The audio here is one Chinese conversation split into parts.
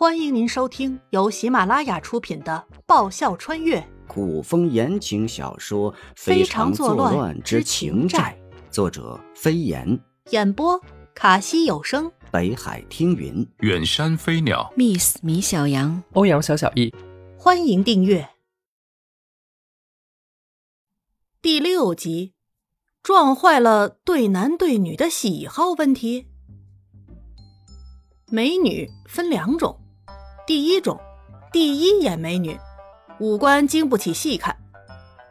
欢迎您收听由喜马拉雅出品的《爆笑穿越。古风言情小说《非常常作乱乱之情债。作者飞檐，》，演播卡西有声，北海听云。远山飞鸟，Miss 米小羊，欧阳小小易，欢迎订阅。第六集，撞坏了对男对女的喜好问题。美女分两种，第一种，第一眼美女，五官经不起细看；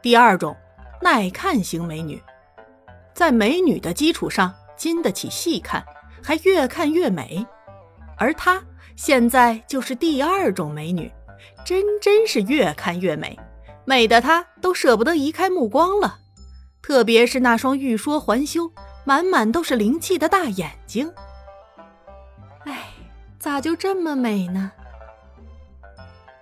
第二种，耐看型美女，在美女的基础上经得起细看，还越看越美。而她现在就是第二种美女，真真是越看越美，美的她都舍不得移开目光了。特别是那双欲说还休、满满都是灵气的大眼睛。哎，咋就这么美呢？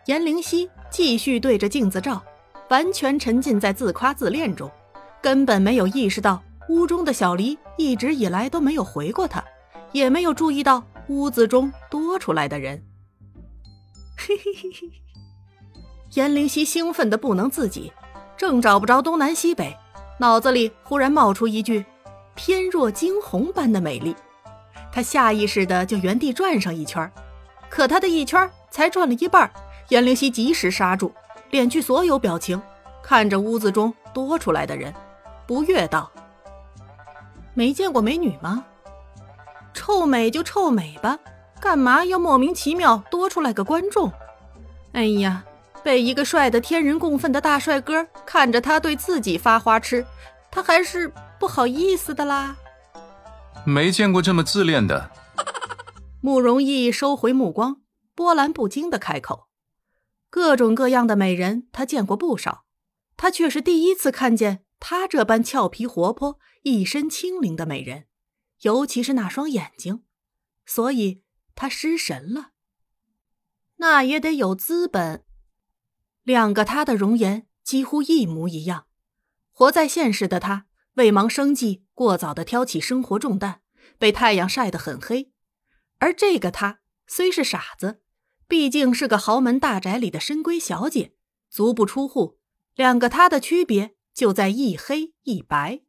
颜灵犀继续对着镜子照，完全沉浸在自夸自恋中，根本没有意识到屋中的小黎一直以来都没有回过他，也没有注意到屋子中多出来的人。嘿嘿嘿嘿，颜灵犀兴奋的不能自己，正找不着东南西北，脑子里忽然冒出一句“翩若惊鸿般的美丽”，他下意识的就原地转上一圈，可他的一圈才转了一半，颜灵犀及时刹住，敛去所有表情，看着屋子中多出来的人，不悦道：“没见过美女吗？臭美就臭美吧，干嘛要莫名其妙多出来个观众？哎呀，被一个帅的天人共愤的大帅哥看着他对自己发花痴，他还是不好意思的啦。”没见过这么自恋的。慕容易收回目光，波澜不惊的开口：“各种各样的美人，他见过不少，他却是第一次看见她这般俏皮活泼、一身轻灵的美人，尤其是那双眼睛，所以他失神了。那也得有资本。两个他的容颜几乎一模一样，活在现实的他，为忙生计，过早的挑起生活重担，被太阳晒得很黑。而这个她虽是傻子，毕竟是个豪门大宅里的深闺小姐，足不出户。两个她的区别就在一黑一白。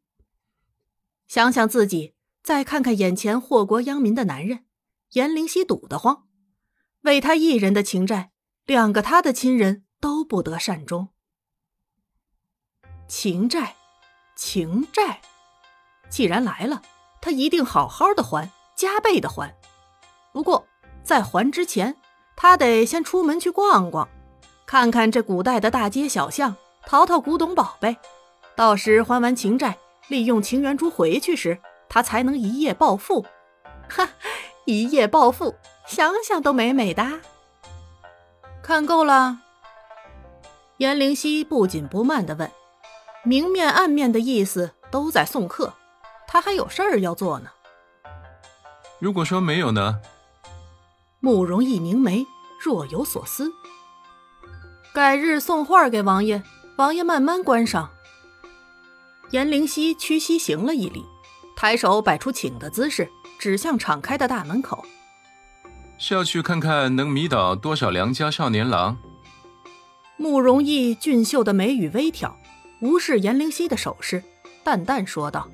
想想自己，再看看眼前祸国殃民的男人，颜灵犀堵得慌。为他一人的情债，两个他的亲人都不得善终。情债，情债，既然来了，他一定好好的还，加倍的还。不过，在还之前，他得先出门去逛逛，看看这古代的大街小巷，淘淘古董宝贝。到时还完情债，利用情缘珠回去时，他才能一夜暴富。哈，一夜暴富，想想都美美的。看够了？颜灵犀不紧不慢地问，明面暗面的意思都在送客，他还有事儿要做呢。如果说没有呢？慕容易凝眉，若有所思。改日送画给王爷，王爷慢慢观赏。颜灵犀屈膝行了一礼，抬手摆出请的姿势，指向敞开的大门口。是要去看看能迷倒多少良家少年郎？慕容易俊秀的眉宇微挑，无视颜灵犀的手势，淡淡说道：“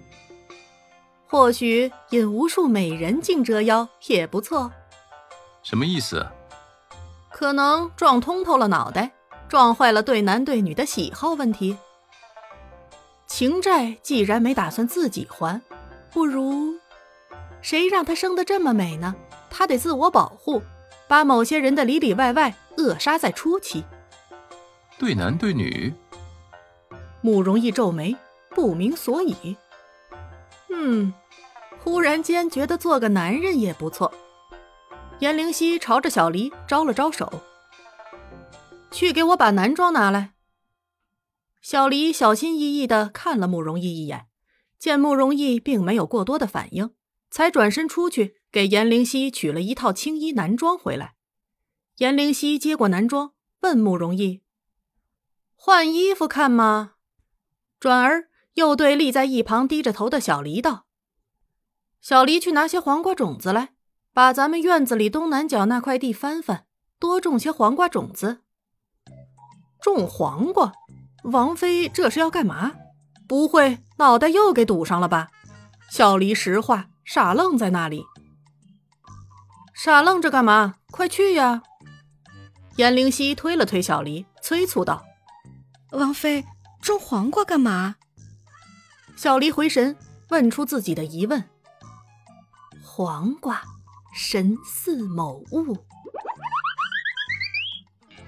或许引无数美人竞折腰也不错。什么意思？可能撞通透了脑袋，撞坏了对男对女的喜好问题。情债既然没打算自己还，不如谁让她生得这么美呢？她得自我保护，把某些人的里里外外扼杀在初期。”对男对女？慕容易皱眉，不明所以。嗯，忽然间觉得做个男人也不错。颜灵犀朝着小黎招了招手：“去给我把男装拿来。”小黎小心翼翼地看了慕容易一眼，见慕容易并没有过多的反应，才转身出去给颜灵犀取了一套青衣男装回来。颜灵犀接过男装，问慕容易。换衣服看吗？转而又对立在一旁低着头的小黎道：“小黎去拿些黄瓜种子来，把咱们院子里东南角那块地翻翻，多种些黄瓜种子。种黄瓜，王妃这是要干嘛？不会脑袋又给堵上了吧？小黎石化，傻愣在那里。傻愣着干嘛？快去呀！颜灵溪推了推小黎，催促道：“王妃，种黄瓜干嘛？”小黎回神，问出自己的疑问：“黄瓜，神似某物。”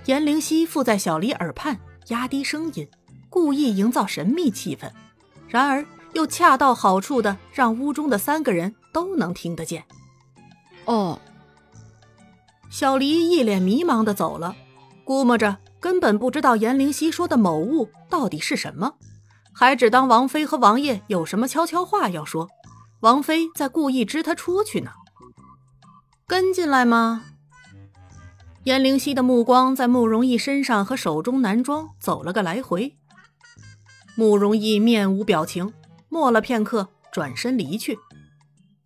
颜灵溪附在小黎耳畔，压低声音，故意营造神秘气氛，然而又恰到好处的让屋中的三个人都能听得见。哦，小黎一脸迷茫的走了，估摸着根本不知道颜灵溪说的某物到底是什么，还只当王妃和王爷有什么悄悄话要说，王妃在故意支他出去呢。跟进来吗？颜灵溪的目光在慕容逸身上和手中男装走了个来回。慕容逸面无表情，默了片刻，转身离去。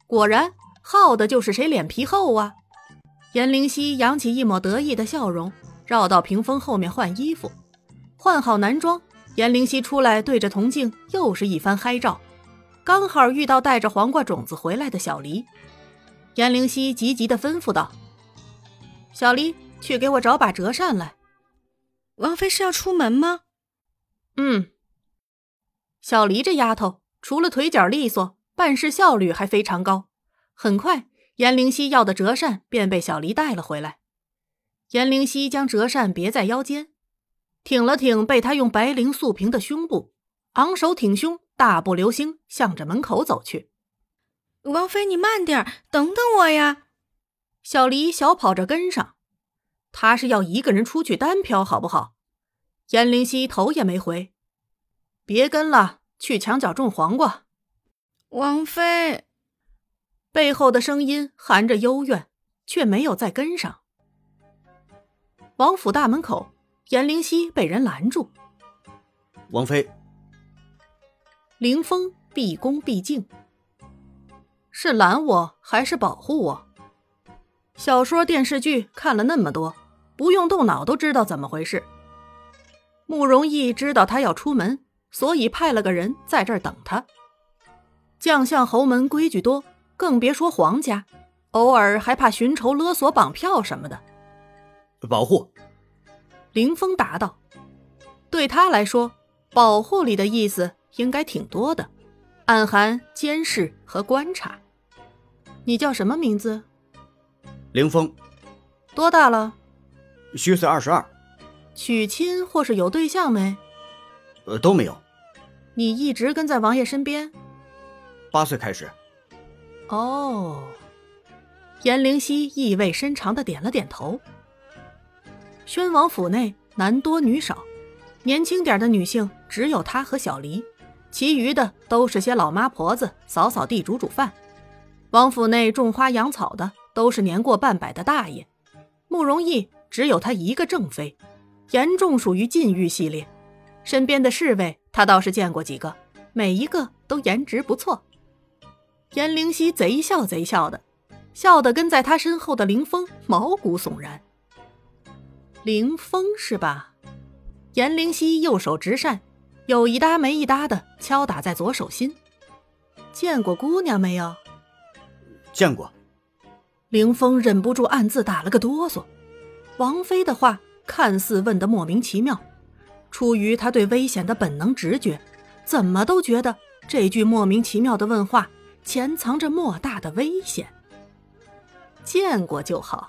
果然，好的就是谁脸皮厚啊！颜灵溪扬起一抹得意的笑容，绕到屏风后面换衣服。换好男装，颜灵溪出来对着铜镜又是一番嗨照，刚好遇到带着黄瓜种子回来的小黎。颜灵溪急急的吩咐道：“小黎。”去给我找把折扇来。王妃是要出门吗？嗯。小黎这丫头，除了腿脚利索，办事效率还非常高。很快，颜灵溪要的折扇便被小黎带了回来。颜灵溪将折扇别在腰间，挺了挺被他用白绫素平的胸部，昂首挺胸，大步流星向着门口走去。王妃，你慢点，等等我呀！小黎小跑着跟上。他是要一个人出去单挑，好不好？颜灵溪头也没回，别跟了，去墙角种黄瓜。王妃背后的声音含着幽怨，却没有再跟上。王府大门口，颜灵溪被人拦住。王妃，凌风毕恭毕敬，是拦我还是保护我？小说、电视剧看了那么多，不用动脑都知道怎么回事。慕容逸知道他要出门，所以派了个人在这儿等他。将相侯门规矩多，更别说皇家，偶尔还怕寻仇勒索、绑票什么的。保护。林峰答道：“对他来说，保护里的意思应该挺多的，暗含监视和观察。你叫什么名字？”凌风，多大了？虚岁二十二。娶亲或是有对象没？呃，都没有。你一直跟在王爷身边？八岁开始。哦。颜灵溪意味深长的点了点头。宣王府内男多女少，年轻点的女性只有她和小黎，其余的都是些老妈婆子，扫扫地、煮煮饭。王府内种花养草的。都是年过半百的大爷，慕容逸只有他一个正妃，严重属于禁欲系列。身边的侍卫他倒是见过几个，每一个都颜值不错。颜灵溪贼笑贼笑的，笑得跟在他身后的凌风毛骨悚然。凌风是吧？颜灵溪右手执扇，有一搭没一搭的敲打在左手心。见过姑娘没有？见过。凌风忍不住暗自打了个哆嗦，王妃的话看似问得莫名其妙，出于他对危险的本能直觉，怎么都觉得这句莫名其妙的问话潜藏着莫大的危险。见过就好。